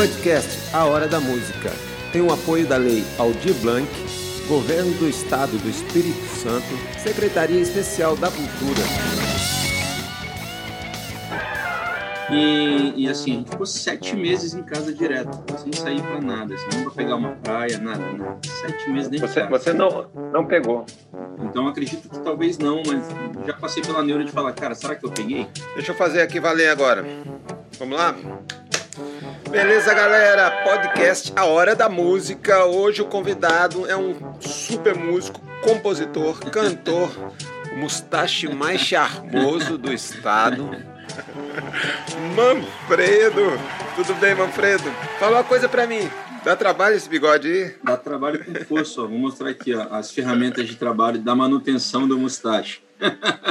Podcast A Hora da Música tem o apoio da Lei Aldir Blanc, Governo do Estado do Espírito Santo, Secretaria Especial da Cultura. E, e assim, a gente ficou sete meses em casa direto, sem sair pra nada, assim, não pra pegar uma praia, nada, nada. Sete meses dentro Você, de casa. você não, não pegou. Então acredito que talvez não, mas já passei pela neura de falar, cara, será que eu peguei? Deixa eu fazer aqui valer agora. Vamos lá? Beleza, galera? Podcast A Hora da Música. Hoje o convidado é um super músico, compositor, cantor, o mustache mais charmoso do estado. Manfredo! Tudo bem, Manfredo? Fala uma coisa pra mim. Dá trabalho esse bigode aí? Dá trabalho com força, ó. Vou mostrar aqui, ó, as ferramentas de trabalho da manutenção do mustache.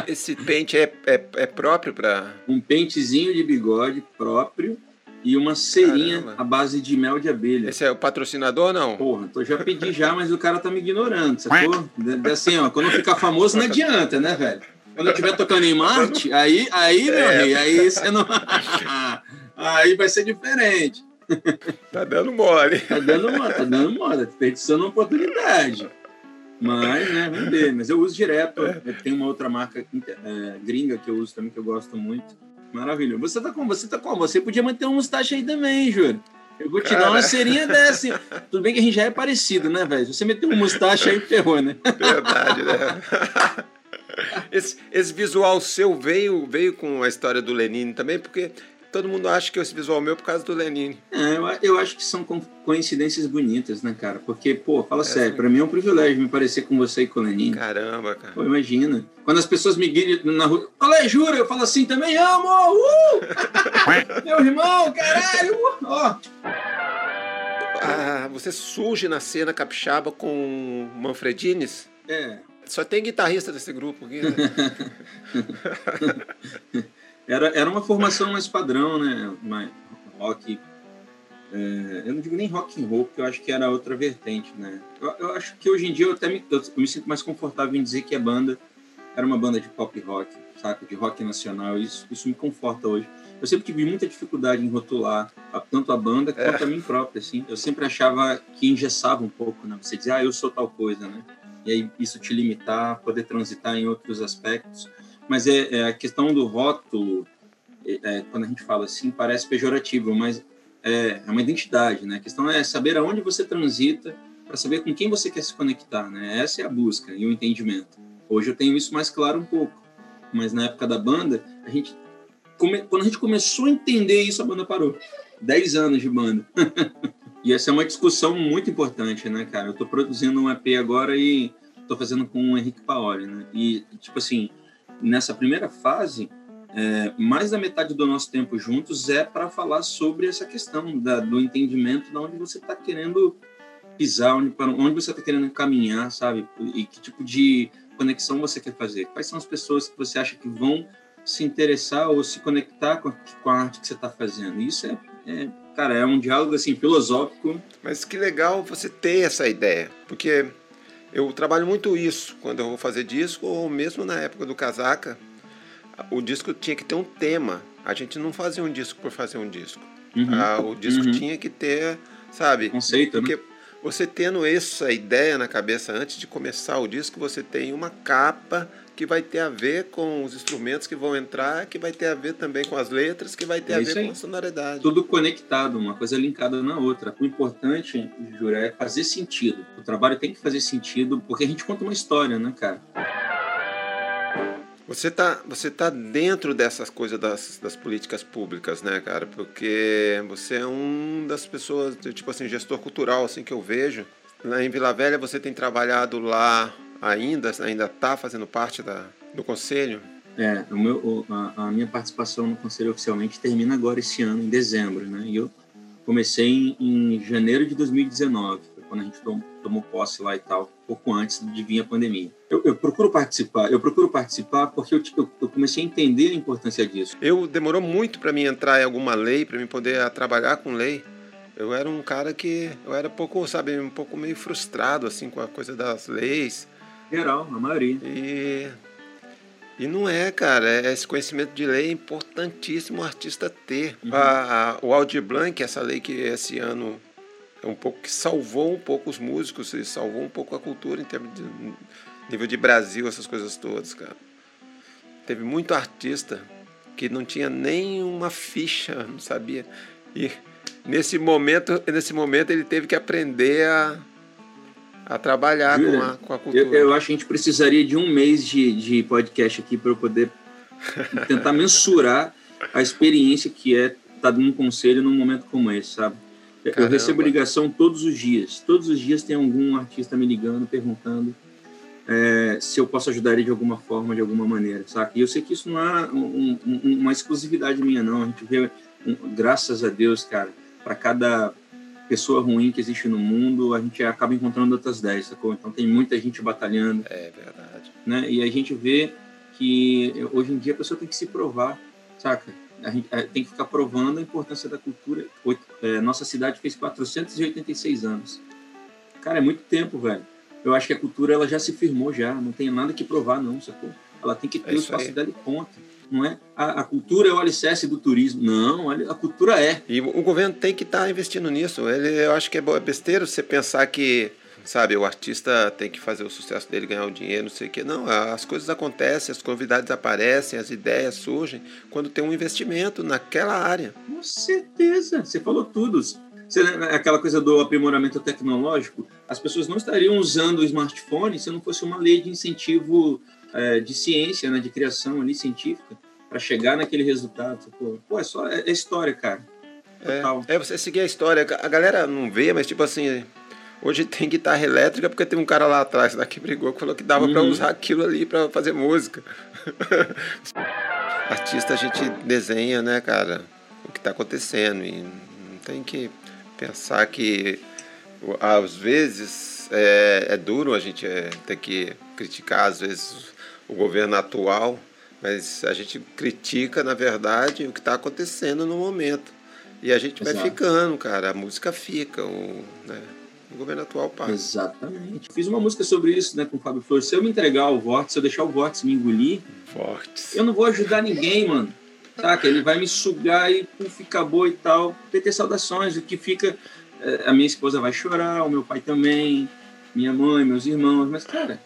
Esse pente é, é, é próprio pra. Um pentezinho de bigode próprio e uma cerinha Caramba. à base de mel de abelha. Esse é o patrocinador ou não? Porra, tô já pedi já, mas o cara tá me ignorando, sacou? Assim, ó, quando ficar famoso não adianta, né, velho? Quando eu estiver tocando em Marte, aí, aí, meu É. rei, aí você não. aí vai ser diferente. Tá dando mole. Tá dando moda, tá dando moda, desperdiçando uma oportunidade. Mas, né, ver. Mas eu uso direto. Eu tenho uma outra marca é, gringa que eu uso também, que eu gosto muito. Maravilhoso. Você tá como? Você tá como? Você podia manter um mustache aí também, Júlio. Eu vou te dar uma Cara. serinha dessa. Tudo bem que a gente já é parecido, né, velho? Você meter um mustache aí, ferrou, né? Verdade, né? Esse, esse visual seu veio, veio com a história do Lenine também, porque todo mundo acha que esse visual meu é por causa do Lenine. É, eu, eu acho que são co- coincidências bonitas, né, cara? Porque, pô, fala sério, pra mim é um privilégio me parecer com você e com o Lenin. Caramba, cara. Pô, imagina. Quando as pessoas me gritam na rua, olha, jura, eu falo assim também, amo! Uh! Meu irmão, caralho! uh! Ó, Ah, você surge na cena capixaba com Manfredines? é. Só tem guitarrista desse grupo aqui, né? Era, era uma formação mais padrão, né? Mais rock. é, eu não digo nem rock and roll, porque eu acho que era outra vertente, né? Eu, eu acho que hoje em dia eu até me, eu, me sinto mais confortável em dizer que a banda era uma banda de pop rock, saca? De rock nacional. Isso, isso me conforta hoje. Eu sempre tive muita dificuldade em rotular a- tanto a banda quanto a mim própria, assim. Eu sempre achava que engessava um pouco, né? Você dizer, ah, eu sou tal coisa, né? E aí isso te limitar, poder transitar em outros aspectos. Mas é, é a questão do rótulo, é, é, quando a gente fala assim, parece pejorativo, mas é, é uma identidade, né? A questão é saber aonde você transita para saber com quem você quer se conectar, né? Essa é a busca e o entendimento. Hoje eu tenho isso mais claro um pouco, mas na época da banda, a gente come- quando a gente começou a entender isso, a banda parou. Dez anos de banda. e essa é uma discussão muito importante, né, cara? Eu tô produzindo um EP agora e tô fazendo com o Henrique Paoli, né? E, tipo assim, nessa primeira fase, é, mais da metade do nosso tempo juntos é para falar sobre essa questão da, do entendimento de onde você está querendo pisar, onde, para onde você está querendo caminhar, sabe? E que tipo de conexão você quer fazer. Quais são as pessoas que você acha que vão se interessar ou se conectar com a, com a arte que você está fazendo? Isso é, é, cara, é um diálogo assim filosófico. Mas que legal você ter essa ideia, porque eu trabalho muito isso quando eu vou fazer disco, ou mesmo na época do Casaca, o disco tinha que ter um tema. A gente não fazia um disco por fazer um disco. Uhum. Ah, o disco Uhum. tinha que ter, sabe? Conceito, né? Porque você tendo essa ideia na cabeça antes de começar o disco, você tem uma capa que vai ter a ver com os instrumentos que vão entrar, que vai ter a ver também com as letras, que vai ter É a ver aí. com a sonoridade. tudo conectado, uma coisa linkada na outra. O importante, Jura, é fazer sentido. O trabalho tem que fazer sentido, porque a gente conta uma história, né, cara? Você tá, você tá dentro dessas coisas das, das políticas públicas, né, cara? Porque você é um das pessoas, tipo assim, gestor cultural, assim, que eu vejo. Lá em Vila Velha você tem trabalhado lá ainda, ainda tá fazendo parte da, do conselho? É, o meu, o- a, a minha participação no Conselho oficialmente termina agora esse ano, em dezembro, né? E eu comecei em, em janeiro de 2019, foi quando a gente tom- tomou posse lá e tal, pouco antes de vir a pandemia. Eu, eu procuro participar, eu procuro participar porque eu, eu, eu comecei a entender a importância disso. Eu demorou muito para mim entrar em alguma lei, para mim poder ah, trabalhar com lei. Eu era um cara que eu era pouco, sabe, um pouco meio frustrado assim com a coisa das leis. Geral, a maioria. E E não é, cara. É esse conhecimento de lei é importantíssimo o artista ter. Uhum. A, a, o Aldir Blanc, essa lei que esse ano é um pouco que salvou um pouco os músicos e salvou um pouco a cultura em termos de nível de Brasil, essas coisas todas, cara. Teve muito artista que não tinha nem uma ficha, não sabia. E nesse momento, nesse momento ele teve que aprender a a trabalhar com a, com a cultura. Eu, eu, acho que a gente precisaria de um mês de, de podcast aqui para eu poder tentar mensurar a experiência que é estar tá dando um conselho num momento como esse, sabe? Caramba. Eu recebo ligação todos os dias. Todos os dias tem algum artista me ligando, perguntando é, se eu posso ajudar ele de alguma forma, de alguma maneira, sabe? E eu sei que isso não é um, um, uma exclusividade minha, não. A gente vê, graças a Deus, cara, para cada pessoa ruim que existe no mundo, a gente acaba encontrando outras 10, sacou? Então tem muita gente batalhando. É verdade. Né? E a gente vê que hoje em dia a pessoa tem que se provar, saca? A gente é, tem que ficar provando a importância da cultura. É, nossa cidade fez 486 anos. Cara, é muito tempo, velho. Eu acho que a cultura ela já se firmou já, não tem nada que provar não, sacou? Ela tem que ter é o espaço dela e ponto não é? A, a, cultura é o alicerce do turismo. Não, a cultura é. E o governo tem que estar tá investindo nisso. Ele, eu acho que é, é besteira você pensar que, sabe, o artista tem que fazer o sucesso dele, ganhar o dinheiro, não sei o quê. Não, as coisas acontecem, as convidados aparecem, as ideias surgem quando tem um investimento naquela área. Com certeza, você falou tudo. Você, aquela coisa do aprimoramento tecnológico, as pessoas não estariam usando o smartphone se não fosse uma lei de incentivo é, de ciência, né, de criação ali científica, para chegar naquele resultado. Pô, pô é só é, é história, cara. É, é, você seguir a história. A galera não vê, mas tipo assim, hoje tem guitarra elétrica porque tem um cara lá atrás daqui brigou que falou que dava uhum. para usar aquilo ali para fazer música. Artista a gente desenha, né, cara, o que está acontecendo e não tem que pensar que às vezes é, é duro a gente é, ter que criticar às vezes o governo atual, mas a gente critica, na verdade, o que está acontecendo no momento. E a gente Exato. vai ficando, cara. A música fica, o, né? o governo atual passa. Exatamente. Fiz uma música sobre isso né, com o Fábio Flores. Se eu me entregar o vórtice, se eu deixar o vórtice me engolir, vórtice. eu não vou ajudar ninguém, mano. Saca? Ele vai me sugar e puf, acabou e tal. Tem ter saudações. O que fica. Eh, a minha esposa vai chorar, o meu pai também, minha mãe, meus irmãos. Mas, cara,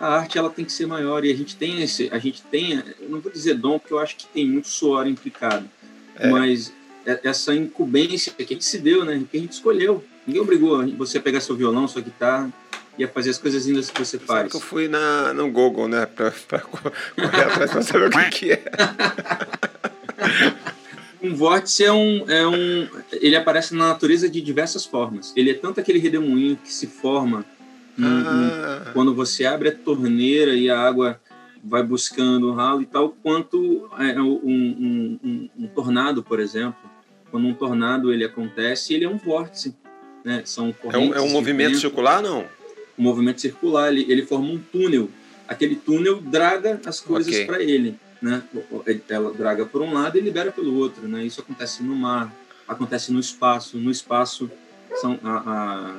a arte ela tem que ser maior e a gente tem esse, a gente tem, eu não vou dizer dom porque eu acho que tem muito suor implicado, é. mas é, essa incumbência que a gente se deu, né, que a gente escolheu. Ninguém obrigou você a pegar seu violão, sua guitarra e a fazer as coisas lindas que você faz. Que eu fui na, no Google, né, para correr atrás para saber o que, que é. um vórtice é um, é um. Ele aparece na natureza de diversas formas. Ele é tanto aquele redemoinho que se forma ah. quando você abre a torneira e a água vai buscando o ralo e tal, quanto é, um, um, um, um, tornado, por exemplo. Quando um tornado ele acontece, ele é um vórtice. Né? São é um, é um movimento circular, não? Um movimento circular, ele, ele forma um túnel. Aquele túnel draga as coisas okay. para ele. Né? Ela draga por um lado e libera pelo outro. Né? Isso acontece no mar, acontece no espaço. No espaço, são a, a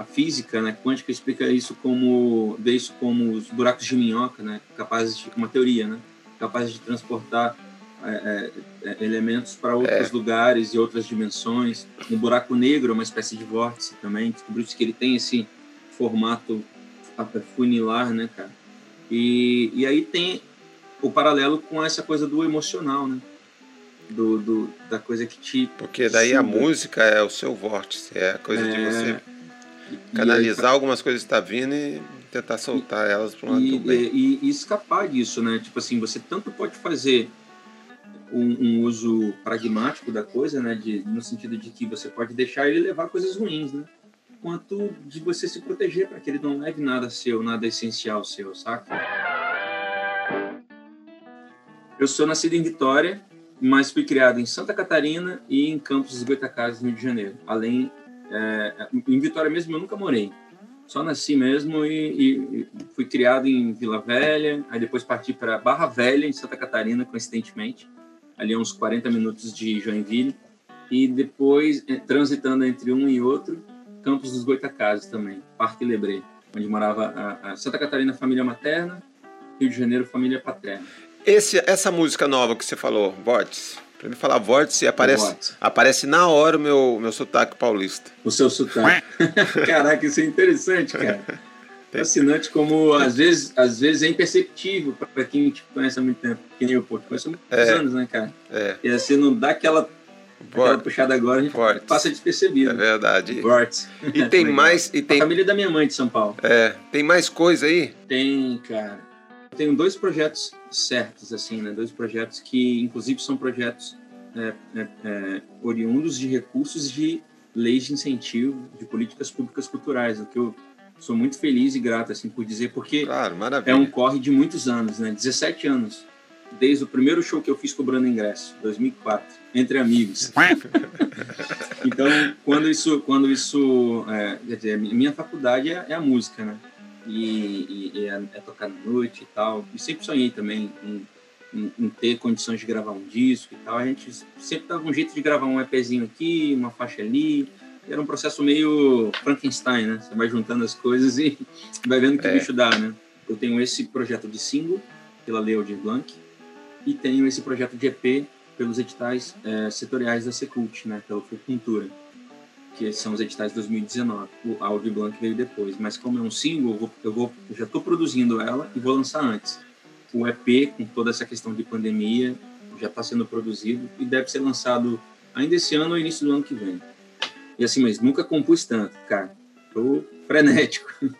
a física né, quântica explica isso como vê isso como os buracos de minhoca, né, capazes de uma teoria, né, capazes de transportar é, é, é é para outros é. lugares e outras dimensões. Um buraco negro é uma espécie de vórtice também. Descobriu-se que ele tem esse formato funilar, né, cara? E, e aí tem o paralelo com essa coisa do emocional, né? Do, do da coisa que te. Porque daí suga. a música é o seu vórtice, é a coisa de é. você canalizar aí, algumas coisas que está vindo e tentar soltar e, elas para um lado e, bem. E, e, escapar disso, né? Tipo assim, você tanto pode fazer um, um, uso pragmático da coisa, né? De, no sentido de que você pode deixar ele levar coisas ruins, né? Quanto de você se proteger para que ele não leve nada seu, nada essencial seu, saca? Eu sou nascido em Vitória, mas fui criado em Santa Catarina e em Campos dos Goitacazes, no Rio de Janeiro. Além é, em Vitória mesmo eu nunca morei. Só nasci mesmo e, e fui criado em Vila Velha, aí depois parti para Barra Velha, em Santa Catarina, coincidentemente, ali a uns 40 minutos de Joinville. E depois, é, transitando entre um e outro, Campos dos Goitacazes também, Parque Lebré, onde morava a, a Santa Catarina, família materna, Rio de Janeiro, família paterna. Esse, essa música nova que você falou, Vórtice, Pra me falar vórtice, aparece, vórtice. aparece na hora o meu, meu sotaque paulista. O seu sotaque. Caraca, isso é interessante, cara. Fascinante como às vezes, às vezes é imperceptível para quem te conhece há muito tempo. Que nem eu, pô, te conheço há muitos é. anos, né, cara? É. E assim não dá aquela, aquela puxada agora, a gente passa despercebido. É verdade. Vórtice. E tem mais. E tem... A família da minha mãe de São Paulo. É. Tem mais coisa aí? Tem, cara tenho dois projetos certos, assim, né? Dois projetos que, inclusive, são projetos é, é, é, oriundos de recursos de leis de incentivo de políticas públicas culturais, o que eu sou muito feliz e grato, assim, por dizer, porque claro, é um corre de muitos anos, né? 17 anos, desde o primeiro show que eu fiz cobrando ingresso, 2004, entre amigos. então, quando isso, quando isso, é, quer dizer, minha faculdade é, é a música, né? E, e é, é, tocar na noite e tal. E sempre sonhei também em, em, em, ter condições de gravar um disco e tal. A gente sempre dava um jeito de gravar um EPzinho aqui, uma faixa ali. Era um processo meio Frankenstein, né? Você vai juntando as coisas e vai vendo que é. bicho dá, né? Eu tenho esse projeto de single pela Leo de Blanc e tenho esse projeto de EP pelos editais é, setoriais da Secult, né? Pela Cultura que são os editais de 2019. O Audi Blanc veio depois, mas como é um single, eu, vou, eu, vou, eu já estou produzindo ela e vou lançar antes. O EP, com toda essa questão de pandemia, já está sendo produzido e deve ser lançado ainda esse ano ou início do ano que vem. E assim, mas nunca compus tanto, cara. Tô frenético.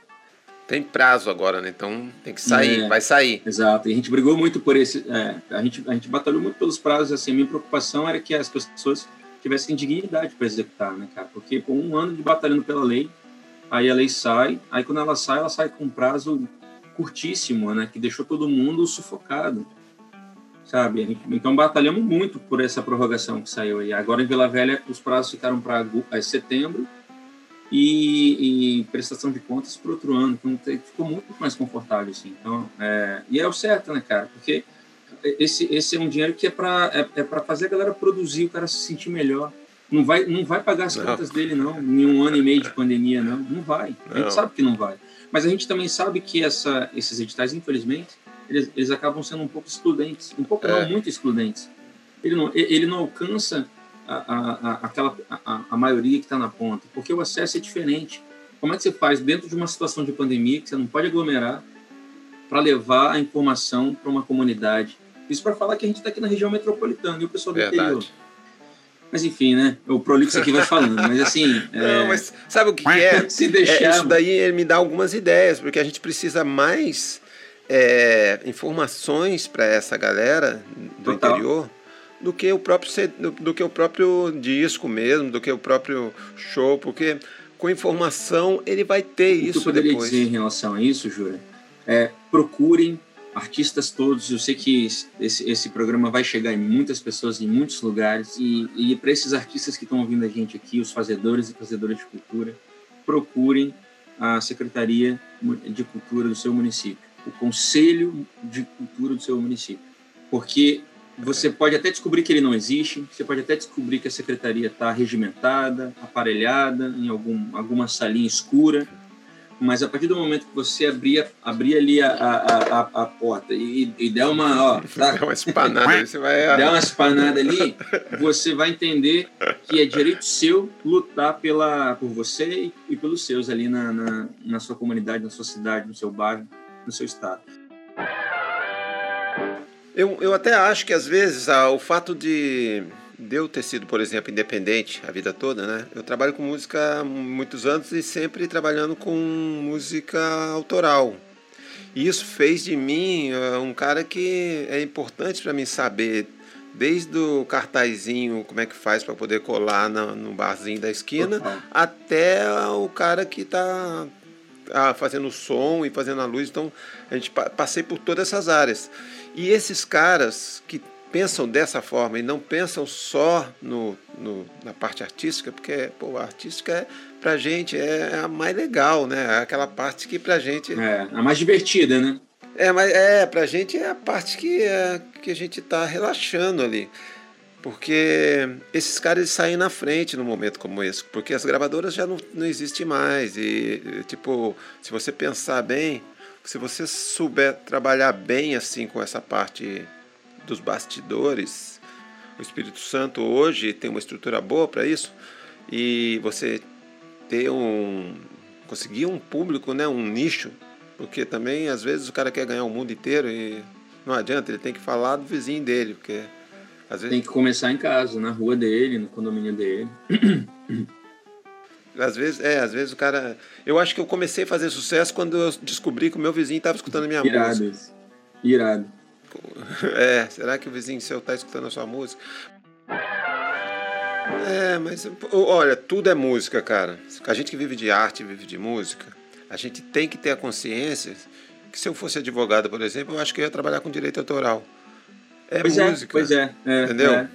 Tem prazo agora, né? Então tem que sair, é, vai sair. Exato. E a gente brigou muito por esse. É, a, gente, a gente batalhou muito pelos prazos. Assim, a minha preocupação era que as pessoas tivessem dignidade para executar, né, cara? Porque por um ano de batalhando pela lei, aí a lei sai, aí quando ela sai, ela sai com um prazo curtíssimo, né? Que deixou todo mundo sufocado, sabe? Então batalhamos muito por essa prorrogação que saiu aí. Agora em Vila Velha os prazos ficaram para setembro e, e, prestação de contas para outro ano, então ficou muito mais confortável assim. Então, é, e é o certo, né, cara? Porque esse, esse é um dinheiro que é para é, é fazer a galera produzir, o cara se sentir melhor. Não vai, não vai pagar as não. contas dele, não, em um ano e meio de pandemia, não. Não vai. A gente não. sabe que não vai. Mas a gente também sabe que essa, esses editais, infelizmente, eles, eles acabam sendo um pouco excludentes. Um pouco, é. não, muito excludentes. Ele não, ele não alcança a, a, a aquela, a, a maioria que está na ponta, porque o acesso é diferente. Como é que você faz dentro de uma situação de pandemia que você não pode aglomerar para levar a informação para uma comunidade isso para falar que a gente está aqui na região metropolitana e o pessoal do Verdade. interior. Mas enfim, né? O prolixo aqui vai falando, mas assim. Não, é... mas sabe o que, é? Se deixar. É, isso daí me dá algumas ideias, porque a gente precisa mais é, informações para essa galera do Total. interior do que o próprio do, do, que o próprio disco mesmo, do que o próprio show, porque com informação ele vai ter o isso que eu poderia depois. dizer em relação a isso, Júlia? É, procurem artistas todos. Eu sei que esse, esse programa vai chegar em muitas pessoas, em muitos lugares. E, e para esses artistas que estão ouvindo a gente aqui, os fazedores e fazedoras de cultura, procurem a Secretaria de Cultura do seu município, o Conselho de Cultura do seu município. Porque você pode até descobrir que ele não existe, você pode até descobrir que a secretaria está regimentada, aparelhada, em algum, alguma salinha escura, mas a partir do momento que você abrir, abrir ali a, a, a, a porta e, e der uma. Ó, tá? Dá uma espanada, você vai. Der uma espanada ali, você vai entender que é direito seu lutar pela, por você e, e pelos seus ali na, na, na sua comunidade, na sua cidade, no seu bairro, no seu estado. Eu, eu até acho que às vezes ah, o fato de de eu ter sido, por exemplo, independente a vida toda, né? Eu trabalho com música há muitos anos e sempre trabalhando com música autoral. E isso fez de mim uh, um cara que é importante para mim saber desde o cartazinho, como é que faz para poder colar no, no barzinho da esquina, até o cara que está ah, fazendo o som e fazendo a luz. Então, a gente passei por todas essas áreas. E esses caras que pensam dessa forma e não pensam só no, no na parte artística, porque pô, a artística é, pra gente é a mais legal, né? É aquela parte que pra gente. É, a mais divertida, né? É, mas é, pra gente é a parte que, é, que a gente tá relaxando ali. Porque esses caras saem na frente num momento como esse, porque as gravadoras já não, não existem mais. E, tipo, se você pensar bem, Se você souber trabalhar bem assim com essa parte dos bastidores, o Espírito Santo hoje tem uma estrutura boa para isso e você ter um conseguir um público, né, um nicho, porque também às vezes o cara quer ganhar o mundo inteiro e não adianta, ele tem que falar do vizinho dele, porque às vezes tem que começar em casa, na rua dele, no condomínio dele. Às vezes, é, às vezes o cara. Eu acho que eu comecei a fazer sucesso quando eu descobri que o meu vizinho estava escutando minha Irado música. Irado. É, será que o vizinho seu está escutando a sua música? É, mas olha, tudo é música, cara. A gente que vive de arte, vive de música, a gente tem que ter a consciência que se eu fosse advogado, por exemplo, eu acho que eu ia trabalhar com direito autoral. É pois música. É, pois é, é entendeu? É.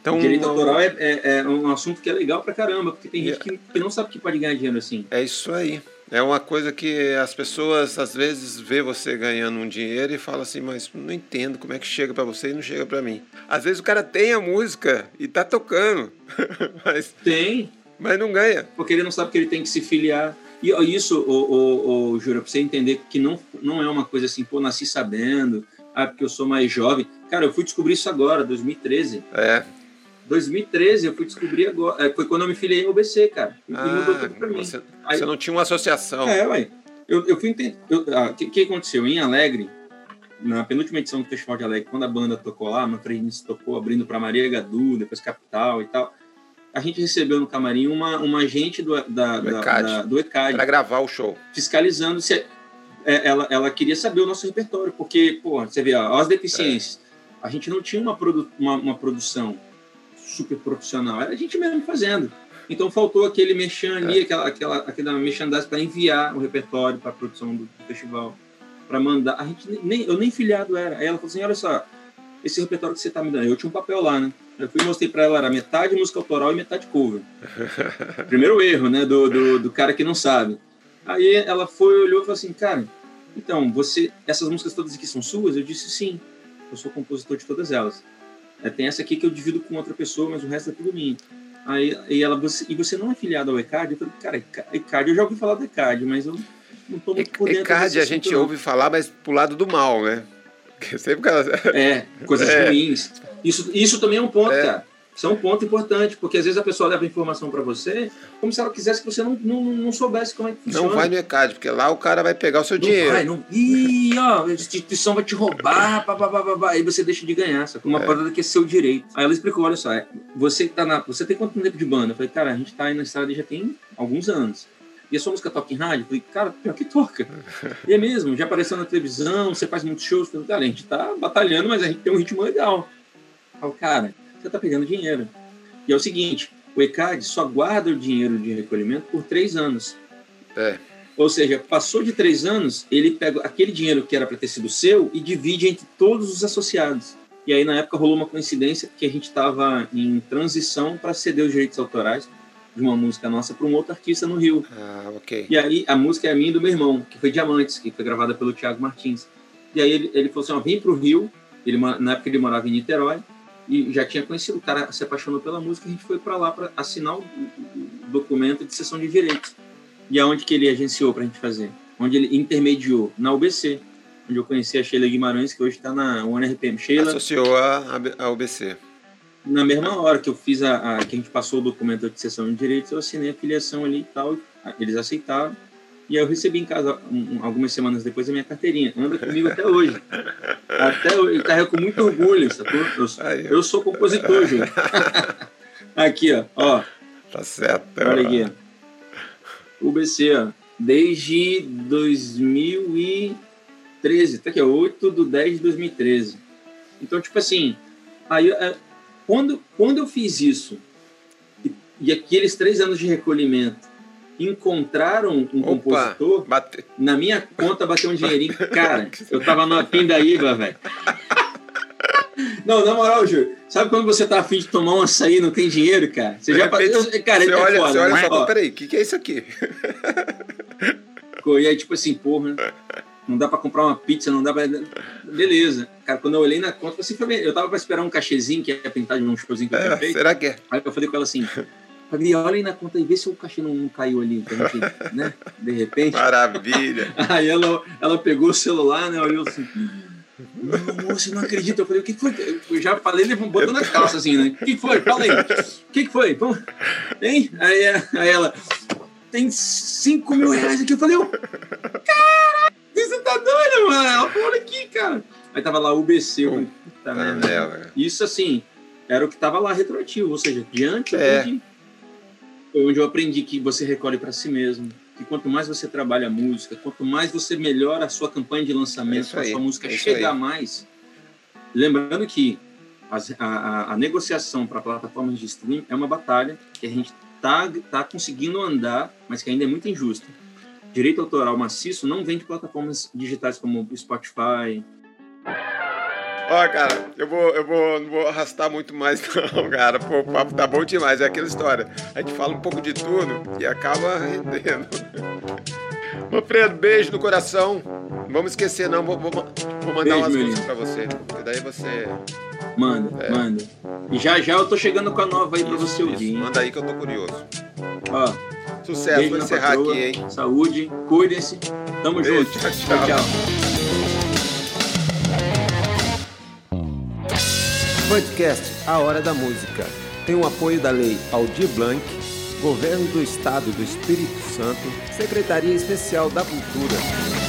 Então, o direito autoral é, é, é, um assunto que é legal pra caramba, porque tem gente que, que não sabe que pode ganhar dinheiro assim. É isso aí. É uma coisa que as pessoas às vezes vê você ganhando um dinheiro e fala assim, mas não entendo como é que chega para você e não chega para mim. Às vezes o cara tem a música e tá tocando, mas tem, mas não ganha, porque ele não sabe que ele tem que se filiar. E isso, o, o, o Jura, pra você entender que não, não é uma coisa assim, pô, nasci sabendo, ah, porque eu sou mais jovem. Cara, eu fui descobrir isso agora, 2013. É. 2013 eu fui descobrir agora. É, foi quando eu me filiei ao BC, cara. E ah, mudou tudo pra mim. Você, Aí, você não tinha uma associação. É, ué. Eu, eu fui entender. O ah, que, que aconteceu? Em Alegre, na penúltima edição do Festival de Alegre, quando a banda tocou lá, Manfred Início tocou abrindo para Maria Gadu, depois Capital e tal. A gente recebeu no camarim uma, uma agente do, da, do, ECAD, da, do ECAD para gravar o show. Fiscalizando se é, ela, ela queria saber o nosso repertório, porque, pô, você vê, ó, as deficiências. É. A gente não tinha uma, produ uma, uma produção super profissional, era a gente mesmo fazendo. Então faltou aquele mexan ali, é. aquela, aquela, aquela merchandise para enviar o repertório para a produção do, do festival, para mandar. A gente nem, eu nem filiado era. Aí ela falou assim: olha só, esse repertório que você está me dando, eu tinha um papel lá, né? Eu fui e mostrei para ela, era metade música autoral e metade cover. Primeiro erro, né, do, do, do, cara que não sabe. Aí ela foi, olhou e falou assim, cara, então, você, essas músicas todas aqui são suas? Eu disse sim, eu sou compositor de todas elas. É, tem essa aqui que eu divido com outra pessoa, mas o resto é tudo minha. Aí e ela, você, e você não é filiado ao ECAD? Eu falei, cara, ECAD, eu já ouvi falar do ECAD, mas eu não estou muito por dentro ECAD a gente ouve falar, mas pro lado do mal, né? Sempre ela... É, coisas é. ruins. Isso, isso também é um ponto, é. cara. Isso é um ponto importante, porque às vezes a pessoa leva informação para você como se ela quisesse que você não, não, não soubesse como é que funciona. Não vai no ECAD, porque lá o cara vai pegar o seu não dinheiro. Vai, não... Ih, ó, a instituição vai te roubar, pá, pá, pá, pá, aí você deixa de ganhar, só uma é. parada que é seu direito. Aí ela explicou, olha só, é, você tá na, você tem quanto tempo de banda? Eu falei, cara, a gente tá aí na estrada já tem alguns anos. E a sua música toca em rádio? Eu falei, cara, pior que toca. E é mesmo, já apareceu na televisão, você faz muitos shows. Eu falei, cara, a gente tá batalhando, mas a gente tem um ritmo legal. Eu falei, cara, você tá pegando dinheiro. E é o seguinte, o ECAD só guarda o dinheiro de recolhimento por três anos. É. Ou seja, passou de três anos, ele pega aquele dinheiro que era para ter sido seu e divide entre todos os associados. E aí, na época, rolou uma coincidência que a gente estava em transição para ceder os direitos autorais de uma música nossa para um outro artista no Rio. Ah, ok. E aí, a música é a minha e do meu irmão, que foi Diamantes, que foi gravada pelo Thiago Martins. E aí, ele, ele falou assim: ó, vem para o Rio. Ele, na época, ele morava em Niterói e já tinha conhecido, o cara se apaixonou pela música, a gente foi para lá para assinar o documento de cessão de direitos. E aonde que ele agenciou para a gente fazer? Onde ele intermediou? Na UBC, onde eu conheci a Sheila Guimarães, que hoje está na ONRPM. Sheila associou a, a UBC. Na mesma hora que eu fiz a, a, que a gente passou o documento de cessão de direitos, eu assinei a filiação ali e tal, eles aceitaram. E eu recebi em casa, um, algumas semanas depois, a minha carteirinha. Anda comigo até hoje. Até hoje. Eu carrego com muito orgulho, sacou? Eu, eu sou compositor, Júlio. aqui, ó. ó. Tá certo. Olha aqui. UBC, ó. Desde 2013. Tá aqui, ó. 8 de 10 de 2013. Então, tipo assim, aí, é, quando, quando eu fiz isso, e, e aqueles três anos de recolhimento, encontraram um Opa, compositor, bate... na minha conta bateu um dinheirinho. Cara, eu tava na pindaíba, velho. Não, na moral, Júlio, sabe quando você tá afim de tomar um açaí e não tem dinheiro, cara? Você já repente, eu, Cara, você é olha, foda, você olha né? só, peraí, o que, que é isso aqui? E aí, tipo assim, porra, não dá pra comprar uma pizza, não dá pra. Beleza. Cara, quando eu olhei na conta, assim. Eu tava pra esperar um cachezinho que ia pintar de um showzinho que eu tinha é, feito. Será que é? Aí eu falei com ela assim: Fabi, olha aí na conta e vê se o cachê não caiu ali, gente, né? De repente. Maravilha. Aí ela, ela pegou o celular, né? Olhou assim. Moço, não acredito. Eu falei, o que foi? Eu já falei, ele botou na calça assim, né? O que foi? Fala aí. O que foi? Hein? Aí, aí ela, tem 5 mil reais aqui. Eu falei, caralho, você tá doido, mano? Ela falou, olha aqui, cara. Aí tava lá o UBC. Puta merda. Isso assim, era o que tava lá retroativo, ou seja, diante É. de foi onde eu aprendi que você recolhe para si mesmo. Que quanto mais você trabalha a música, quanto mais você melhora a sua campanha de É lançamento, isso para a sua música é chegar aí. mais. Lembrando que as- a, a- a negociação para plataformas de streaming é uma batalha que a gente tá, tá conseguindo andar, mas que ainda é muito injusta. Direito autoral maciço não vem de plataformas digitais como o Spotify. Ó, cara, eu vou, eu vou, não vou arrastar muito mais, não, cara. Pô, o papo tá bom demais. É aquela história. A gente fala um pouco de tudo e acaba rendendo. Manfredo, beijo no coração. Não vamos esquecer, não. Vou, vou, vou mandar Beijo, umas músicas pra você. E daí você. Manda, É. manda. E já já eu tô chegando com a nova aí Isso, você isso. ouvir. Manda aí que eu tô curioso. Ó, Sucesso, beijo vou encerrar patroa, aqui, hein? Saúde, cuidem-se. Tamo Beijo, junto. tchau, tchau. tchau. Podcast A Hora da Música tem o apoio da Lei Aldir Blanc, Governo do Estado do Espírito Santo, Secretaria Especial da Cultura.